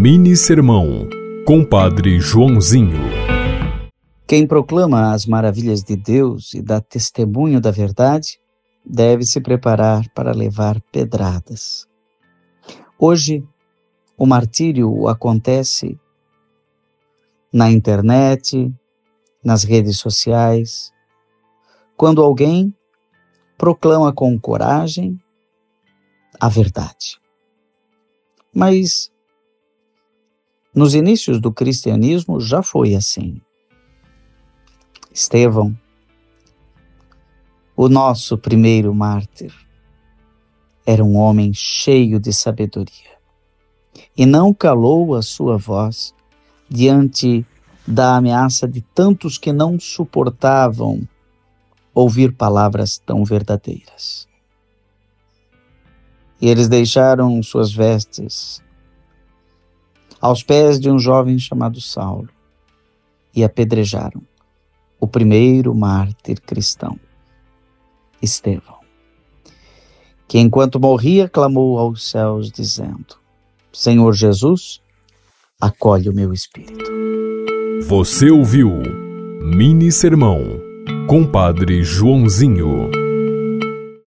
Mini Sermão, Compadre Joãozinho. Quem proclama as maravilhas de Deus e dá testemunho da verdade, deve se preparar para levar pedradas. Hoje, o martírio acontece na internet, nas redes sociais, quando alguém proclama com coragem a verdade. Mas nos inícios do cristianismo já foi assim. Estevão, o nosso primeiro mártir, era um homem cheio de sabedoria e não calou a sua voz diante da ameaça de tantos que não suportavam ouvir palavras tão verdadeiras. E eles deixaram suas vestes aos pés de um jovem chamado Saulo e apedrejaram o primeiro mártir cristão, Estevão, que enquanto morria clamou aos céus dizendo: Senhor Jesus, acolhe o meu espírito. Você ouviu Mini Sermão, Compadre Joãozinho.